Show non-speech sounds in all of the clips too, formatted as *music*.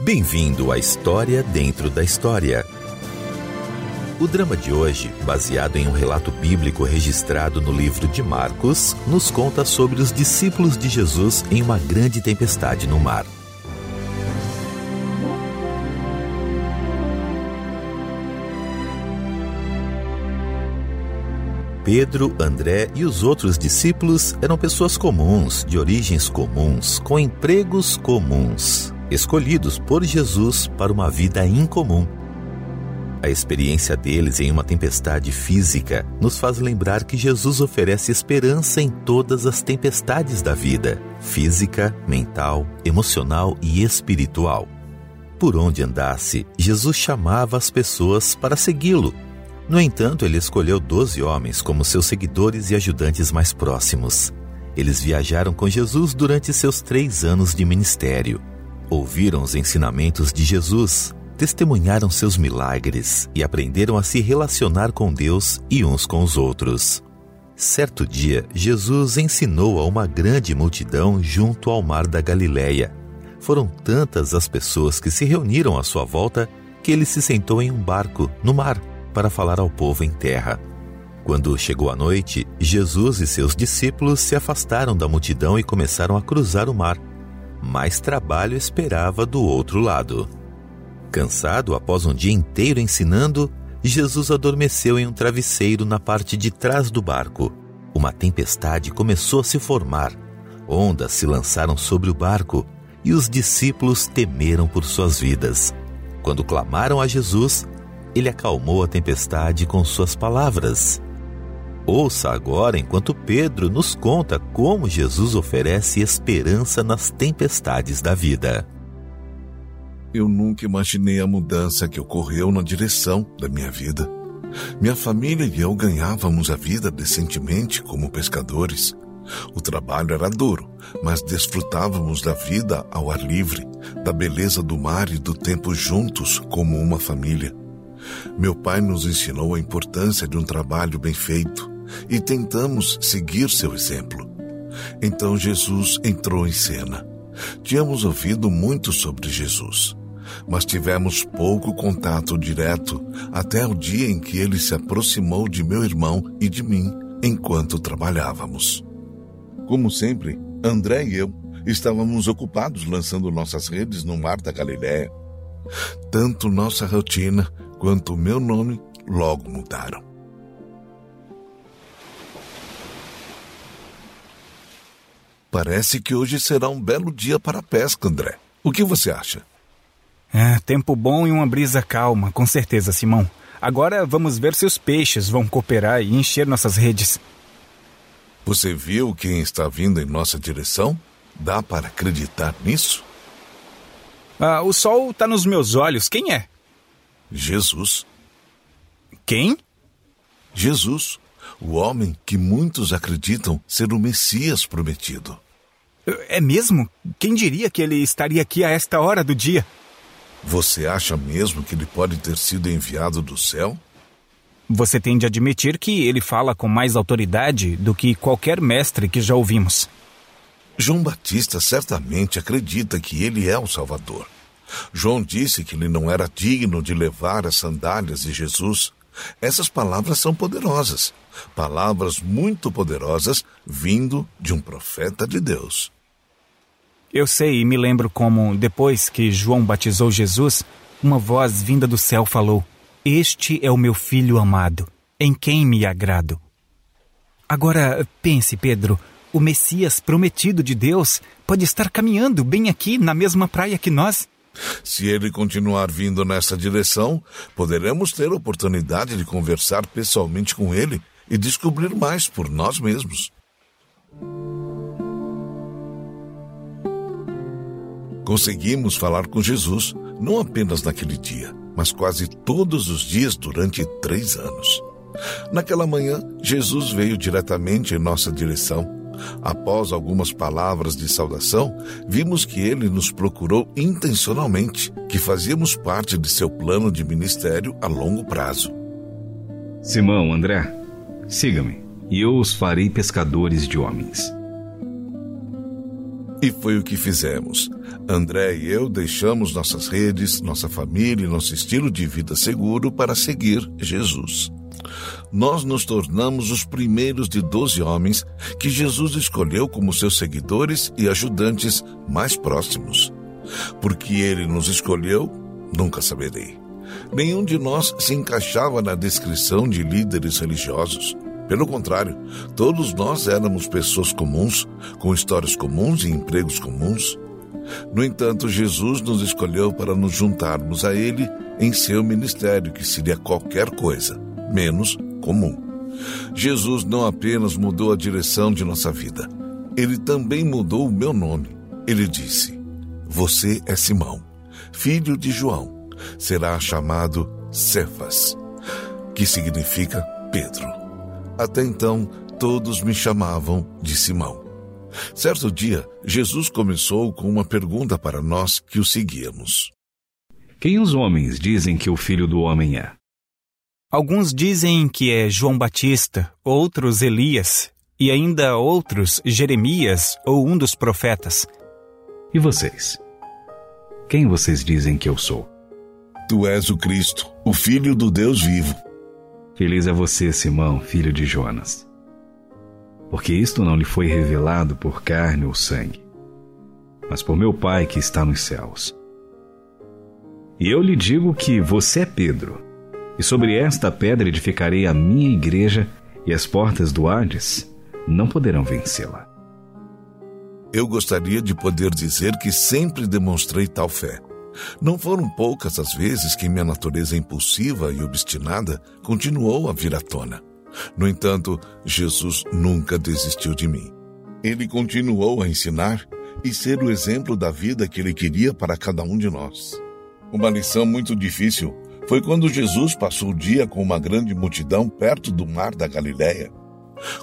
Bem-vindo à História Dentro da História. O drama de hoje, baseado em um relato bíblico registrado no livro de Marcos, nos conta sobre os discípulos de Jesus em uma grande tempestade no mar. Pedro, André e os outros discípulos eram pessoas comuns, de origens comuns, com empregos comuns, escolhidos por Jesus para uma vida incomum. A experiência deles em uma tempestade física nos faz lembrar que Jesus oferece esperança em todas as tempestades da vida física, mental, emocional e espiritual. Por onde andasse, Jesus chamava as pessoas para segui-lo no entanto, ele escolheu doze homens como seus seguidores e ajudantes mais próximos. Eles viajaram com Jesus durante seus três anos de ministério. Ouviram os ensinamentos de Jesus, testemunharam seus milagres e aprenderam a se relacionar com Deus e uns com os outros. Certo dia, Jesus ensinou a uma grande multidão junto ao mar da Galileia. Foram tantas as pessoas que se reuniram à sua volta que ele se sentou em um barco no mar para falar ao povo em terra. Quando chegou a noite, Jesus e seus discípulos se afastaram da multidão e começaram a cruzar o mar. Mais trabalho esperava do outro lado. Cansado após um dia inteiro ensinando, Jesus adormeceu em um travesseiro na parte de trás do barco. Uma tempestade começou a se formar. Ondas se lançaram sobre o barco e os discípulos temeram por suas vidas. Quando clamaram a Jesus, ele acalmou a tempestade com suas palavras. Ouça agora enquanto Pedro nos conta como Jesus oferece esperança nas tempestades da vida. Eu nunca imaginei a mudança que ocorreu na direção da minha vida. Minha família e eu ganhávamos a vida decentemente como pescadores. O trabalho era duro, mas desfrutávamos da vida ao ar livre, da beleza do mar e do tempo juntos como uma família. Meu pai nos ensinou a importância de um trabalho bem feito e tentamos seguir seu exemplo. Então Jesus entrou em cena. Tínhamos ouvido muito sobre Jesus, mas tivemos pouco contato direto até o dia em que ele se aproximou de meu irmão e de mim enquanto trabalhávamos. Como sempre, André e eu estávamos ocupados lançando nossas redes no mar da Galiléia. Tanto nossa rotina quanto o meu nome logo mudaram. Parece que hoje será um belo dia para a pesca, André. O que você acha? É, tempo bom e uma brisa calma, com certeza, Simão. Agora vamos ver se os peixes vão cooperar e encher nossas redes. Você viu quem está vindo em nossa direção? Dá para acreditar nisso? Ah, o sol está nos meus olhos. Quem é? Jesus. Quem? Jesus, o homem que muitos acreditam ser o Messias prometido. É mesmo? Quem diria que ele estaria aqui a esta hora do dia? Você acha mesmo que ele pode ter sido enviado do céu? Você tem de admitir que ele fala com mais autoridade do que qualquer mestre que já ouvimos. João Batista certamente acredita que ele é o Salvador. João disse que ele não era digno de levar as sandálias de Jesus. Essas palavras são poderosas, palavras muito poderosas vindo de um profeta de Deus. Eu sei e me lembro como, depois que João batizou Jesus, uma voz vinda do céu falou: Este é o meu filho amado, em quem me agrado. Agora pense, Pedro, o Messias prometido de Deus pode estar caminhando bem aqui na mesma praia que nós. Se ele continuar vindo nessa direção, poderemos ter oportunidade de conversar pessoalmente com ele e descobrir mais por nós mesmos. Conseguimos falar com Jesus não apenas naquele dia, mas quase todos os dias durante três anos. Naquela manhã, Jesus veio diretamente em nossa direção Após algumas palavras de saudação, vimos que ele nos procurou intencionalmente, que fazíamos parte de seu plano de ministério a longo prazo. Simão, André, siga-me, e eu os farei pescadores de homens. E foi o que fizemos. André e eu deixamos nossas redes, nossa família e nosso estilo de vida seguro para seguir Jesus. Nós nos tornamos os primeiros de doze homens que Jesus escolheu como seus seguidores e ajudantes mais próximos. Porque ele nos escolheu, nunca saberei. Nenhum de nós se encaixava na descrição de líderes religiosos. Pelo contrário, todos nós éramos pessoas comuns, com histórias comuns e empregos comuns. No entanto, Jesus nos escolheu para nos juntarmos a Ele em seu ministério, que seria qualquer coisa, menos comum. Jesus não apenas mudou a direção de nossa vida, ele também mudou o meu nome. Ele disse: Você é Simão, filho de João. Será chamado Cefas, que significa Pedro. Até então, todos me chamavam de Simão. Certo dia, Jesus começou com uma pergunta para nós que o seguíamos: Quem os homens dizem que o filho do homem é? Alguns dizem que é João Batista, outros Elias, e ainda outros Jeremias ou um dos profetas. E vocês? Quem vocês dizem que eu sou? Tu és o Cristo, o Filho do Deus vivo. Feliz é você, Simão, filho de Jonas. Porque isto não lhe foi revelado por carne ou sangue, mas por meu Pai que está nos céus. E eu lhe digo que você é Pedro, e sobre esta pedra edificarei a minha igreja, e as portas do Hades não poderão vencê-la. Eu gostaria de poder dizer que sempre demonstrei tal fé. Não foram poucas as vezes que minha natureza impulsiva e obstinada continuou a vir à tona. No entanto, Jesus nunca desistiu de mim. Ele continuou a ensinar e ser o exemplo da vida que ele queria para cada um de nós. Uma lição muito difícil foi quando Jesus passou o dia com uma grande multidão perto do mar da Galiléia.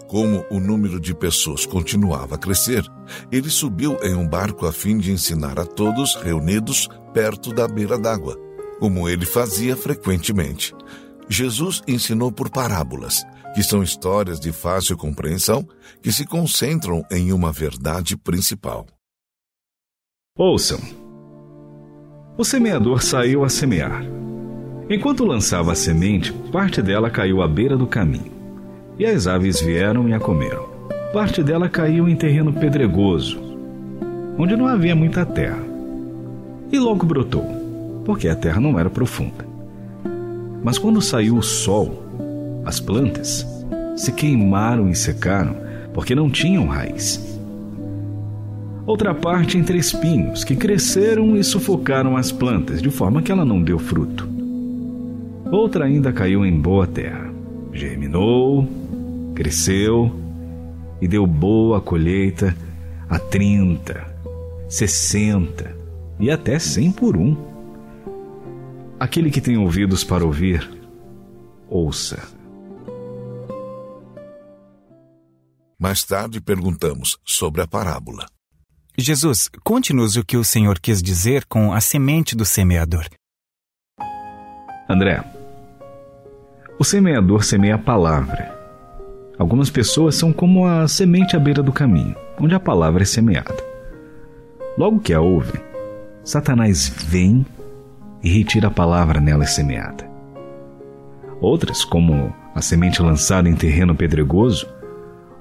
Como o número de pessoas continuava a crescer, ele subiu em um barco a fim de ensinar a todos reunidos perto da beira d'água, como ele fazia frequentemente. Jesus ensinou por parábolas, que são histórias de fácil compreensão que se concentram em uma verdade principal. Ouçam. O semeador saiu a semear. Enquanto lançava a semente, parte dela caiu à beira do caminho e as aves vieram e a comeram. Parte dela caiu em terreno pedregoso, onde não havia muita terra. E logo brotou, porque a terra não era profunda. Mas quando saiu o sol, as plantas se queimaram e secaram, porque não tinham raiz. Outra parte entre espinhos, que cresceram e sufocaram as plantas, de forma que ela não deu fruto. Outra ainda caiu em boa terra, germinou, cresceu e deu boa colheita a 30, 60 e até 100 por um. Aquele que tem ouvidos para ouvir, ouça. Mais tarde perguntamos sobre a parábola. Jesus, conte-nos o que o Senhor quis dizer com a semente do semeador. André, o semeador semeia a palavra Algumas pessoas são como a semente à beira do caminho, onde a palavra é semeada. Logo que a ouvem, Satanás vem e retira a palavra nela semeada. Outras, como a semente lançada em terreno pedregoso,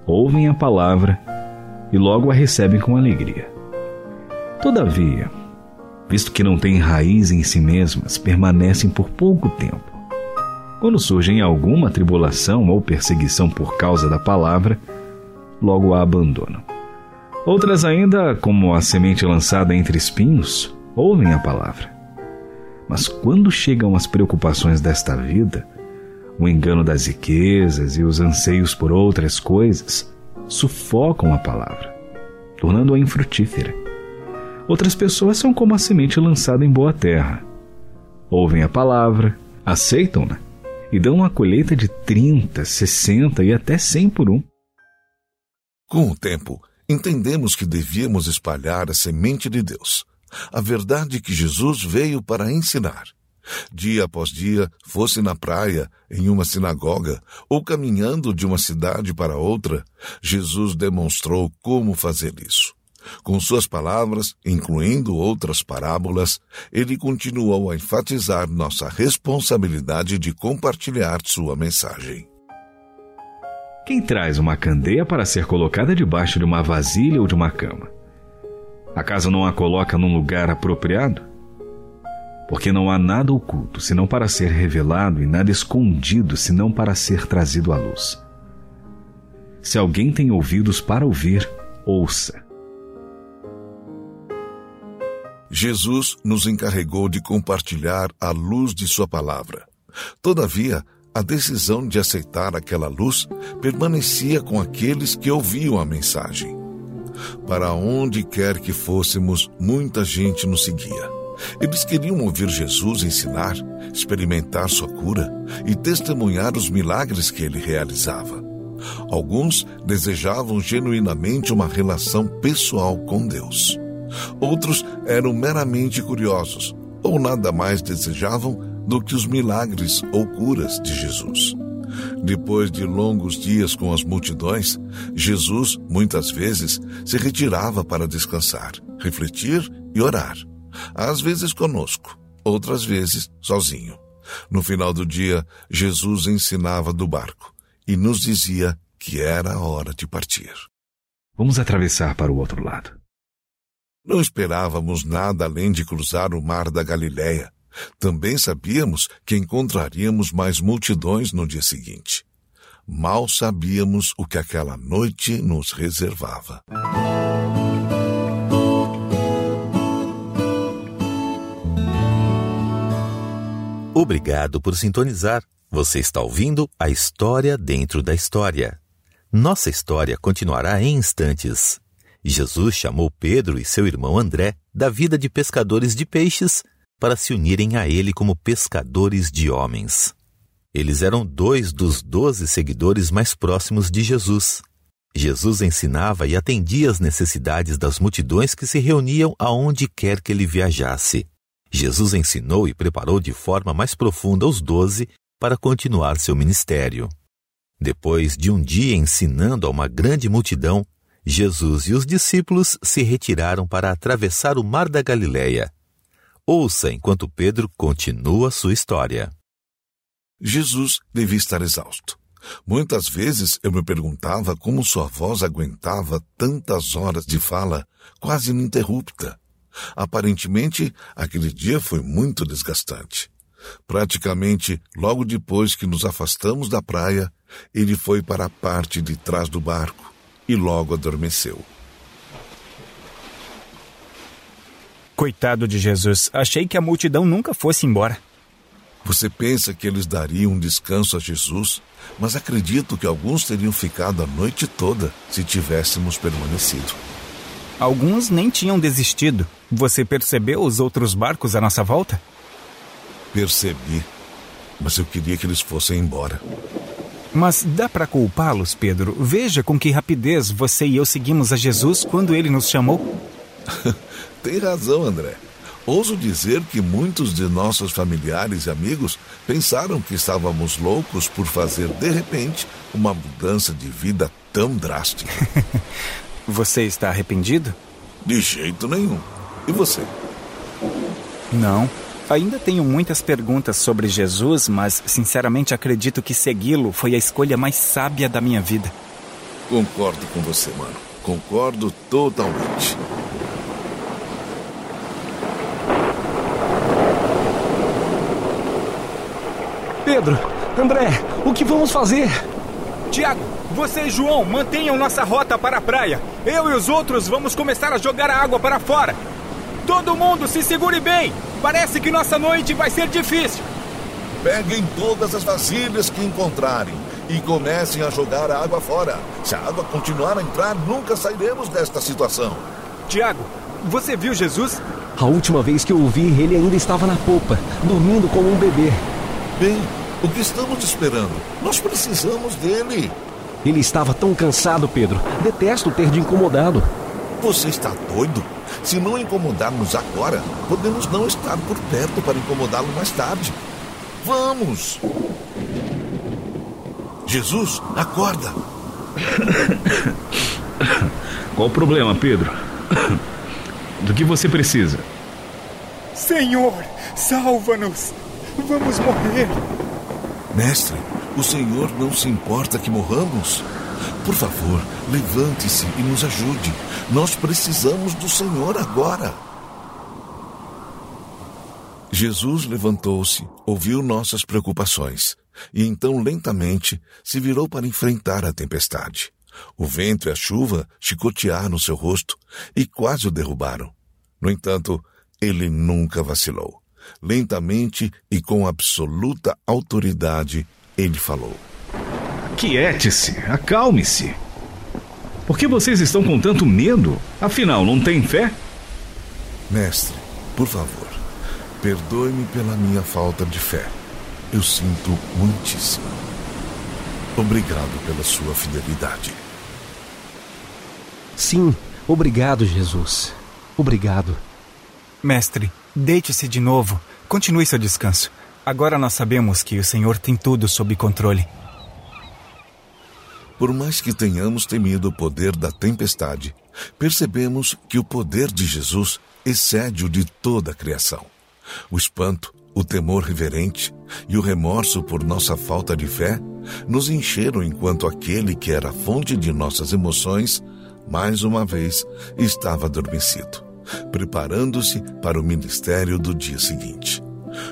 ouvem a palavra e logo a recebem com alegria. Todavia, visto que não têm raiz em si mesmas, permanecem por pouco tempo. Quando surgem alguma tribulação ou perseguição por causa da palavra, logo a abandonam. Outras ainda, como a semente lançada entre espinhos, ouvem a palavra. Mas quando chegam as preocupações desta vida, o engano das riquezas e os anseios por outras coisas sufocam a palavra, tornando-a infrutífera. Outras pessoas são como a semente lançada em boa terra. Ouvem a palavra, aceitam-na e dão uma colheita de 30, 60 e até 100 por um. Com o tempo, entendemos que devíamos espalhar a semente de Deus, a verdade que Jesus veio para ensinar. Dia após dia, fosse na praia, em uma sinagoga ou caminhando de uma cidade para outra, Jesus demonstrou como fazer isso. Com suas palavras, incluindo outras parábolas, ele continuou a enfatizar nossa responsabilidade de compartilhar sua mensagem. Quem traz uma candeia para ser colocada debaixo de uma vasilha ou de uma cama? Acaso não a coloca num lugar apropriado? Porque não há nada oculto senão para ser revelado e nada escondido senão para ser trazido à luz. Se alguém tem ouvidos para ouvir, ouça. Jesus nos encarregou de compartilhar a luz de Sua palavra. Todavia, a decisão de aceitar aquela luz permanecia com aqueles que ouviam a mensagem. Para onde quer que fôssemos, muita gente nos seguia. Eles queriam ouvir Jesus ensinar, experimentar sua cura e testemunhar os milagres que ele realizava. Alguns desejavam genuinamente uma relação pessoal com Deus. Outros eram meramente curiosos ou nada mais desejavam do que os milagres ou curas de Jesus. Depois de longos dias com as multidões, Jesus, muitas vezes, se retirava para descansar, refletir e orar. Às vezes conosco, outras vezes sozinho. No final do dia, Jesus ensinava do barco e nos dizia que era a hora de partir. Vamos atravessar para o outro lado. Não esperávamos nada além de cruzar o mar da Galiléia. Também sabíamos que encontraríamos mais multidões no dia seguinte. Mal sabíamos o que aquela noite nos reservava. Obrigado por sintonizar. Você está ouvindo a história dentro da história. Nossa história continuará em instantes. Jesus chamou Pedro e seu irmão André da vida de pescadores de peixes para se unirem a ele como pescadores de homens. Eles eram dois dos doze seguidores mais próximos de Jesus. Jesus ensinava e atendia as necessidades das multidões que se reuniam aonde quer que ele viajasse. Jesus ensinou e preparou de forma mais profunda os doze para continuar seu ministério. Depois de um dia ensinando a uma grande multidão, Jesus e os discípulos se retiraram para atravessar o mar da Galileia. Ouça enquanto Pedro continua sua história. Jesus devia estar exausto. Muitas vezes eu me perguntava como sua voz aguentava tantas horas de fala quase ininterrupta. Aparentemente, aquele dia foi muito desgastante. Praticamente logo depois que nos afastamos da praia, ele foi para a parte de trás do barco e logo adormeceu. Coitado de Jesus, achei que a multidão nunca fosse embora. Você pensa que eles dariam um descanso a Jesus, mas acredito que alguns teriam ficado a noite toda se tivéssemos permanecido. Alguns nem tinham desistido. Você percebeu os outros barcos à nossa volta? Percebi, mas eu queria que eles fossem embora. Mas dá para culpá-los, Pedro? Veja com que rapidez você e eu seguimos a Jesus quando ele nos chamou. *laughs* Tem razão, André. Ouso dizer que muitos de nossos familiares e amigos pensaram que estávamos loucos por fazer, de repente, uma mudança de vida tão drástica. *laughs* você está arrependido? De jeito nenhum. E você? Não. Ainda tenho muitas perguntas sobre Jesus, mas sinceramente acredito que segui-lo foi a escolha mais sábia da minha vida. Concordo com você, mano. Concordo totalmente. Pedro, André, o que vamos fazer? Tiago, você e João mantenham nossa rota para a praia. Eu e os outros vamos começar a jogar a água para fora. Todo mundo se segure bem! Parece que nossa noite vai ser difícil. Peguem todas as vasilhas que encontrarem e comecem a jogar a água fora. Se a água continuar a entrar, nunca sairemos desta situação. Tiago, você viu Jesus? A última vez que eu o vi, ele ainda estava na popa, dormindo como um bebê. Bem, o que estamos esperando? Nós precisamos dele. Ele estava tão cansado, Pedro. Detesto ter de incomodá-lo. Você está doido? Se não incomodarmos agora, podemos não estar por perto para incomodá-lo mais tarde. Vamos! Jesus, acorda! *coughs* Qual o problema, Pedro? *coughs* Do que você precisa? Senhor, salva-nos! Vamos morrer! Mestre, o Senhor não se importa que morramos? Por favor, levante-se e nos ajude. Nós precisamos do Senhor agora. Jesus levantou-se, ouviu nossas preocupações e então lentamente se virou para enfrentar a tempestade. O vento e a chuva chicotearam seu rosto e quase o derrubaram. No entanto, ele nunca vacilou. Lentamente e com absoluta autoridade, ele falou: Quiete-se, acalme-se. Por que vocês estão com tanto medo? Afinal, não tem fé? Mestre, por favor, perdoe-me pela minha falta de fé. Eu sinto muitíssimo. Obrigado pela sua fidelidade. Sim, obrigado, Jesus. Obrigado. Mestre, deite-se de novo. Continue seu descanso. Agora nós sabemos que o Senhor tem tudo sob controle. Por mais que tenhamos temido o poder da tempestade, percebemos que o poder de Jesus excede o de toda a criação. O espanto, o temor reverente e o remorso por nossa falta de fé nos encheram enquanto aquele que era a fonte de nossas emoções, mais uma vez, estava adormecido, preparando-se para o ministério do dia seguinte.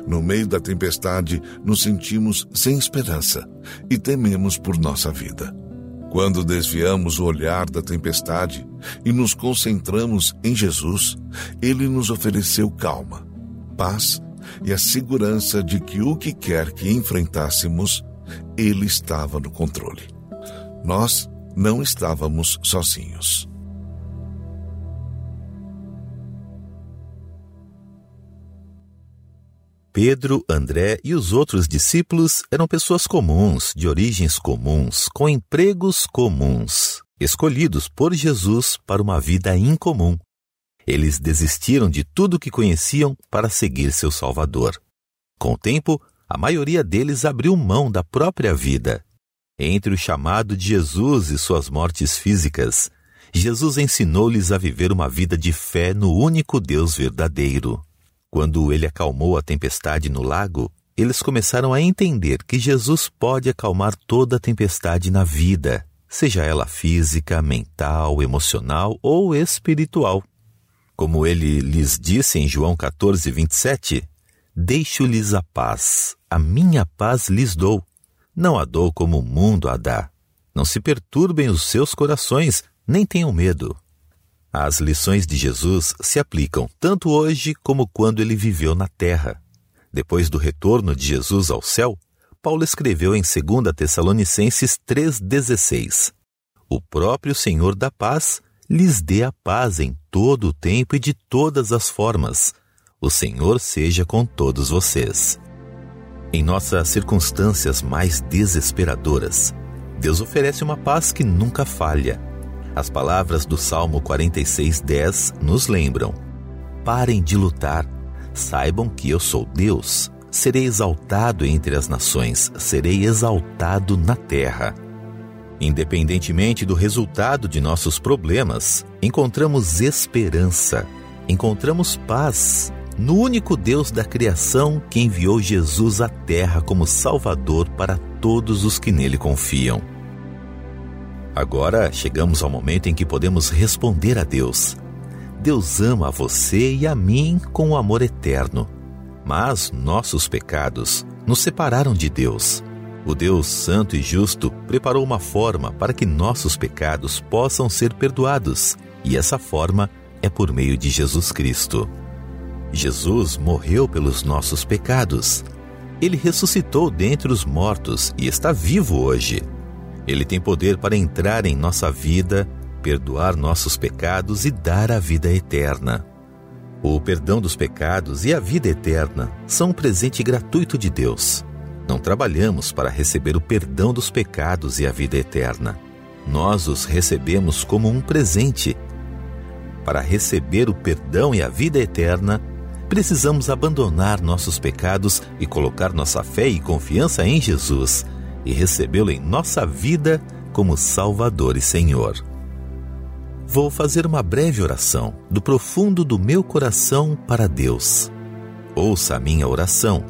No meio da tempestade, nos sentimos sem esperança e tememos por nossa vida. Quando desviamos o olhar da tempestade e nos concentramos em Jesus, ele nos ofereceu calma, paz e a segurança de que o que quer que enfrentássemos, ele estava no controle. Nós não estávamos sozinhos. Pedro, André e os outros discípulos eram pessoas comuns, de origens comuns, com empregos comuns, escolhidos por Jesus para uma vida incomum. Eles desistiram de tudo que conheciam para seguir seu Salvador. Com o tempo, a maioria deles abriu mão da própria vida. Entre o chamado de Jesus e suas mortes físicas, Jesus ensinou-lhes a viver uma vida de fé no único Deus verdadeiro. Quando ele acalmou a tempestade no lago, eles começaram a entender que Jesus pode acalmar toda a tempestade na vida, seja ela física, mental, emocional ou espiritual. Como ele lhes disse em João 14, 27, Deixo-lhes a paz, a minha paz lhes dou. Não a dou como o mundo a dá. Não se perturbem os seus corações, nem tenham medo. As lições de Jesus se aplicam tanto hoje como quando ele viveu na terra. Depois do retorno de Jesus ao céu, Paulo escreveu em 2 Tessalonicenses 3,16: O próprio Senhor da paz lhes dê a paz em todo o tempo e de todas as formas. O Senhor seja com todos vocês. Em nossas circunstâncias mais desesperadoras, Deus oferece uma paz que nunca falha as palavras do Salmo 46:10 nos lembram: Parem de lutar, saibam que eu sou Deus. Serei exaltado entre as nações, serei exaltado na terra. Independentemente do resultado de nossos problemas, encontramos esperança, encontramos paz no único Deus da criação que enviou Jesus à terra como Salvador para todos os que nele confiam. Agora chegamos ao momento em que podemos responder a Deus. Deus ama a você e a mim com um amor eterno, mas nossos pecados nos separaram de Deus. O Deus Santo e Justo preparou uma forma para que nossos pecados possam ser perdoados, e essa forma é por meio de Jesus Cristo. Jesus morreu pelos nossos pecados. Ele ressuscitou dentre os mortos e está vivo hoje. Ele tem poder para entrar em nossa vida, perdoar nossos pecados e dar a vida eterna. O perdão dos pecados e a vida eterna são um presente gratuito de Deus. Não trabalhamos para receber o perdão dos pecados e a vida eterna. Nós os recebemos como um presente. Para receber o perdão e a vida eterna, precisamos abandonar nossos pecados e colocar nossa fé e confiança em Jesus e recebê-lo em nossa vida como Salvador e Senhor. Vou fazer uma breve oração do profundo do meu coração para Deus. Ouça a minha oração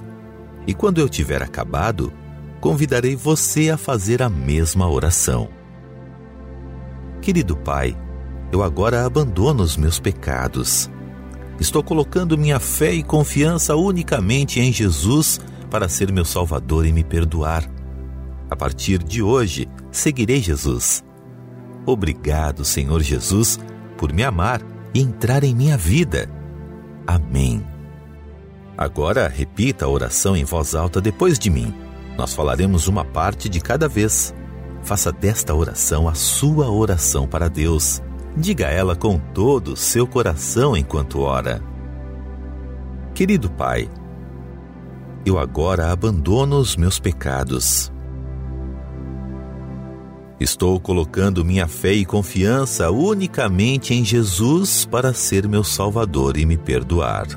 e quando eu tiver acabado, convidarei você a fazer a mesma oração. Querido Pai, eu agora abandono os meus pecados. Estou colocando minha fé e confiança unicamente em Jesus para ser meu Salvador e me perdoar. A partir de hoje, seguirei Jesus. Obrigado, Senhor Jesus, por me amar e entrar em minha vida. Amém. Agora repita a oração em voz alta depois de mim. Nós falaremos uma parte de cada vez. Faça desta oração a sua oração para Deus. Diga ela com todo o seu coração enquanto ora. Querido Pai, eu agora abandono os meus pecados. Estou colocando minha fé e confiança unicamente em Jesus para ser meu Salvador e me perdoar.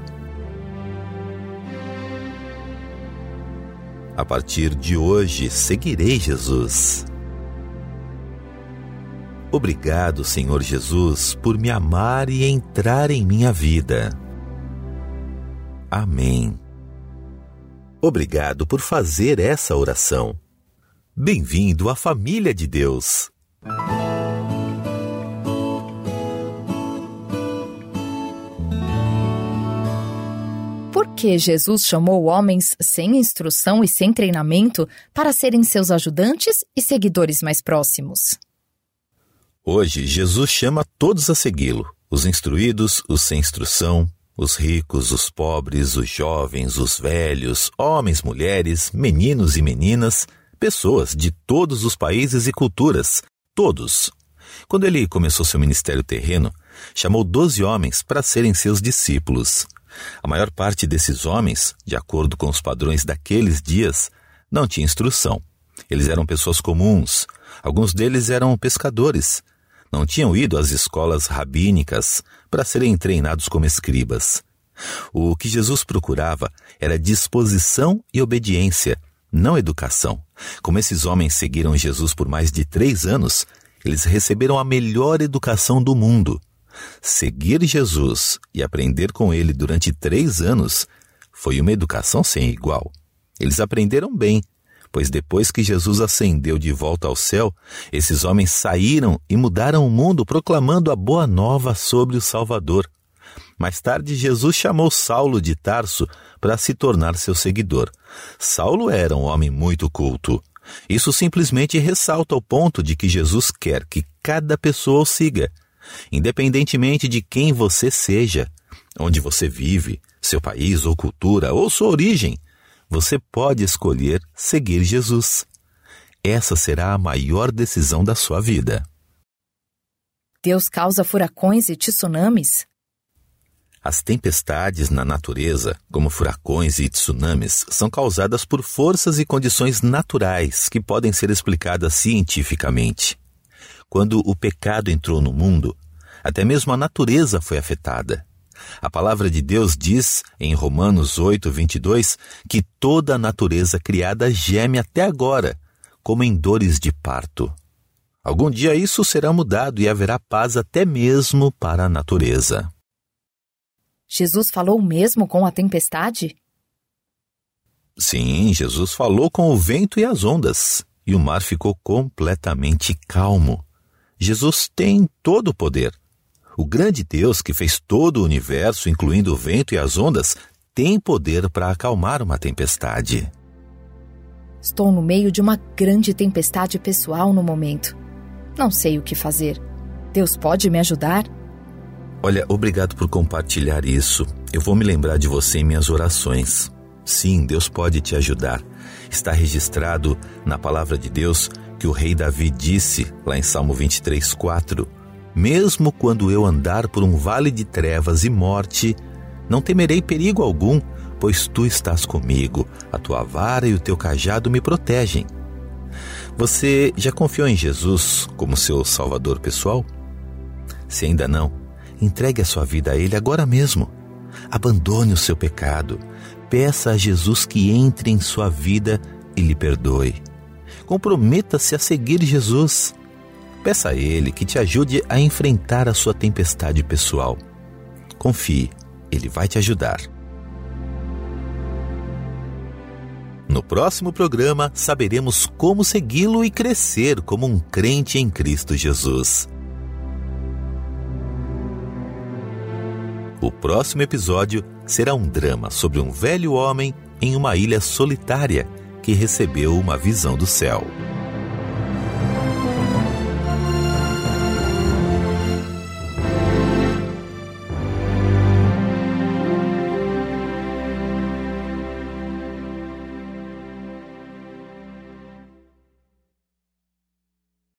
A partir de hoje, seguirei Jesus. Obrigado, Senhor Jesus, por me amar e entrar em minha vida. Amém. Obrigado por fazer essa oração. Bem-vindo à família de Deus. Por que Jesus chamou homens sem instrução e sem treinamento para serem seus ajudantes e seguidores mais próximos? Hoje, Jesus chama todos a segui-lo: os instruídos, os sem instrução, os ricos, os pobres, os jovens, os velhos, homens, mulheres, meninos e meninas, pessoas de todos os países e culturas, todos. Quando ele começou seu ministério terreno, chamou doze homens para serem seus discípulos. A maior parte desses homens, de acordo com os padrões daqueles dias, não tinha instrução. Eles eram pessoas comuns, alguns deles eram pescadores. Não tinham ido às escolas rabínicas para serem treinados como escribas. O que Jesus procurava era disposição e obediência, não educação. Como esses homens seguiram Jesus por mais de três anos, eles receberam a melhor educação do mundo. Seguir Jesus e aprender com ele durante três anos foi uma educação sem igual. Eles aprenderam bem, pois depois que Jesus ascendeu de volta ao céu, esses homens saíram e mudaram o mundo proclamando a boa nova sobre o Salvador. Mais tarde, Jesus chamou Saulo de Tarso para se tornar seu seguidor. Saulo era um homem muito culto. Isso simplesmente ressalta o ponto de que Jesus quer que cada pessoa o siga independentemente de quem você seja, onde você vive, seu país ou cultura ou sua origem, você pode escolher seguir Jesus. Essa será a maior decisão da sua vida. Deus causa furacões e tsunamis? As tempestades na natureza, como furacões e tsunamis, são causadas por forças e condições naturais que podem ser explicadas cientificamente. Quando o pecado entrou no mundo, até mesmo a natureza foi afetada. A palavra de Deus diz em Romanos 8, 22 que toda a natureza criada geme até agora, como em dores de parto. Algum dia isso será mudado e haverá paz até mesmo para a natureza. Jesus falou mesmo com a tempestade? Sim, Jesus falou com o vento e as ondas, e o mar ficou completamente calmo. Jesus tem todo o poder. O grande Deus que fez todo o universo, incluindo o vento e as ondas, tem poder para acalmar uma tempestade. Estou no meio de uma grande tempestade pessoal no momento. Não sei o que fazer. Deus pode me ajudar? Olha, obrigado por compartilhar isso. Eu vou me lembrar de você em minhas orações. Sim, Deus pode te ajudar. Está registrado na palavra de Deus que o rei Davi disse lá em Salmo 23, 4: Mesmo quando eu andar por um vale de trevas e morte, não temerei perigo algum, pois tu estás comigo, a tua vara e o teu cajado me protegem. Você já confiou em Jesus como seu salvador pessoal? Se ainda não, entregue a sua vida a Ele agora mesmo. Abandone o seu pecado. Peça a Jesus que entre em sua vida e lhe perdoe. Comprometa-se a seguir Jesus. Peça a Ele que te ajude a enfrentar a sua tempestade pessoal. Confie, Ele vai te ajudar. No próximo programa, saberemos como segui-lo e crescer como um crente em Cristo Jesus. O próximo episódio será um drama sobre um velho homem em uma ilha solitária que recebeu uma visão do céu.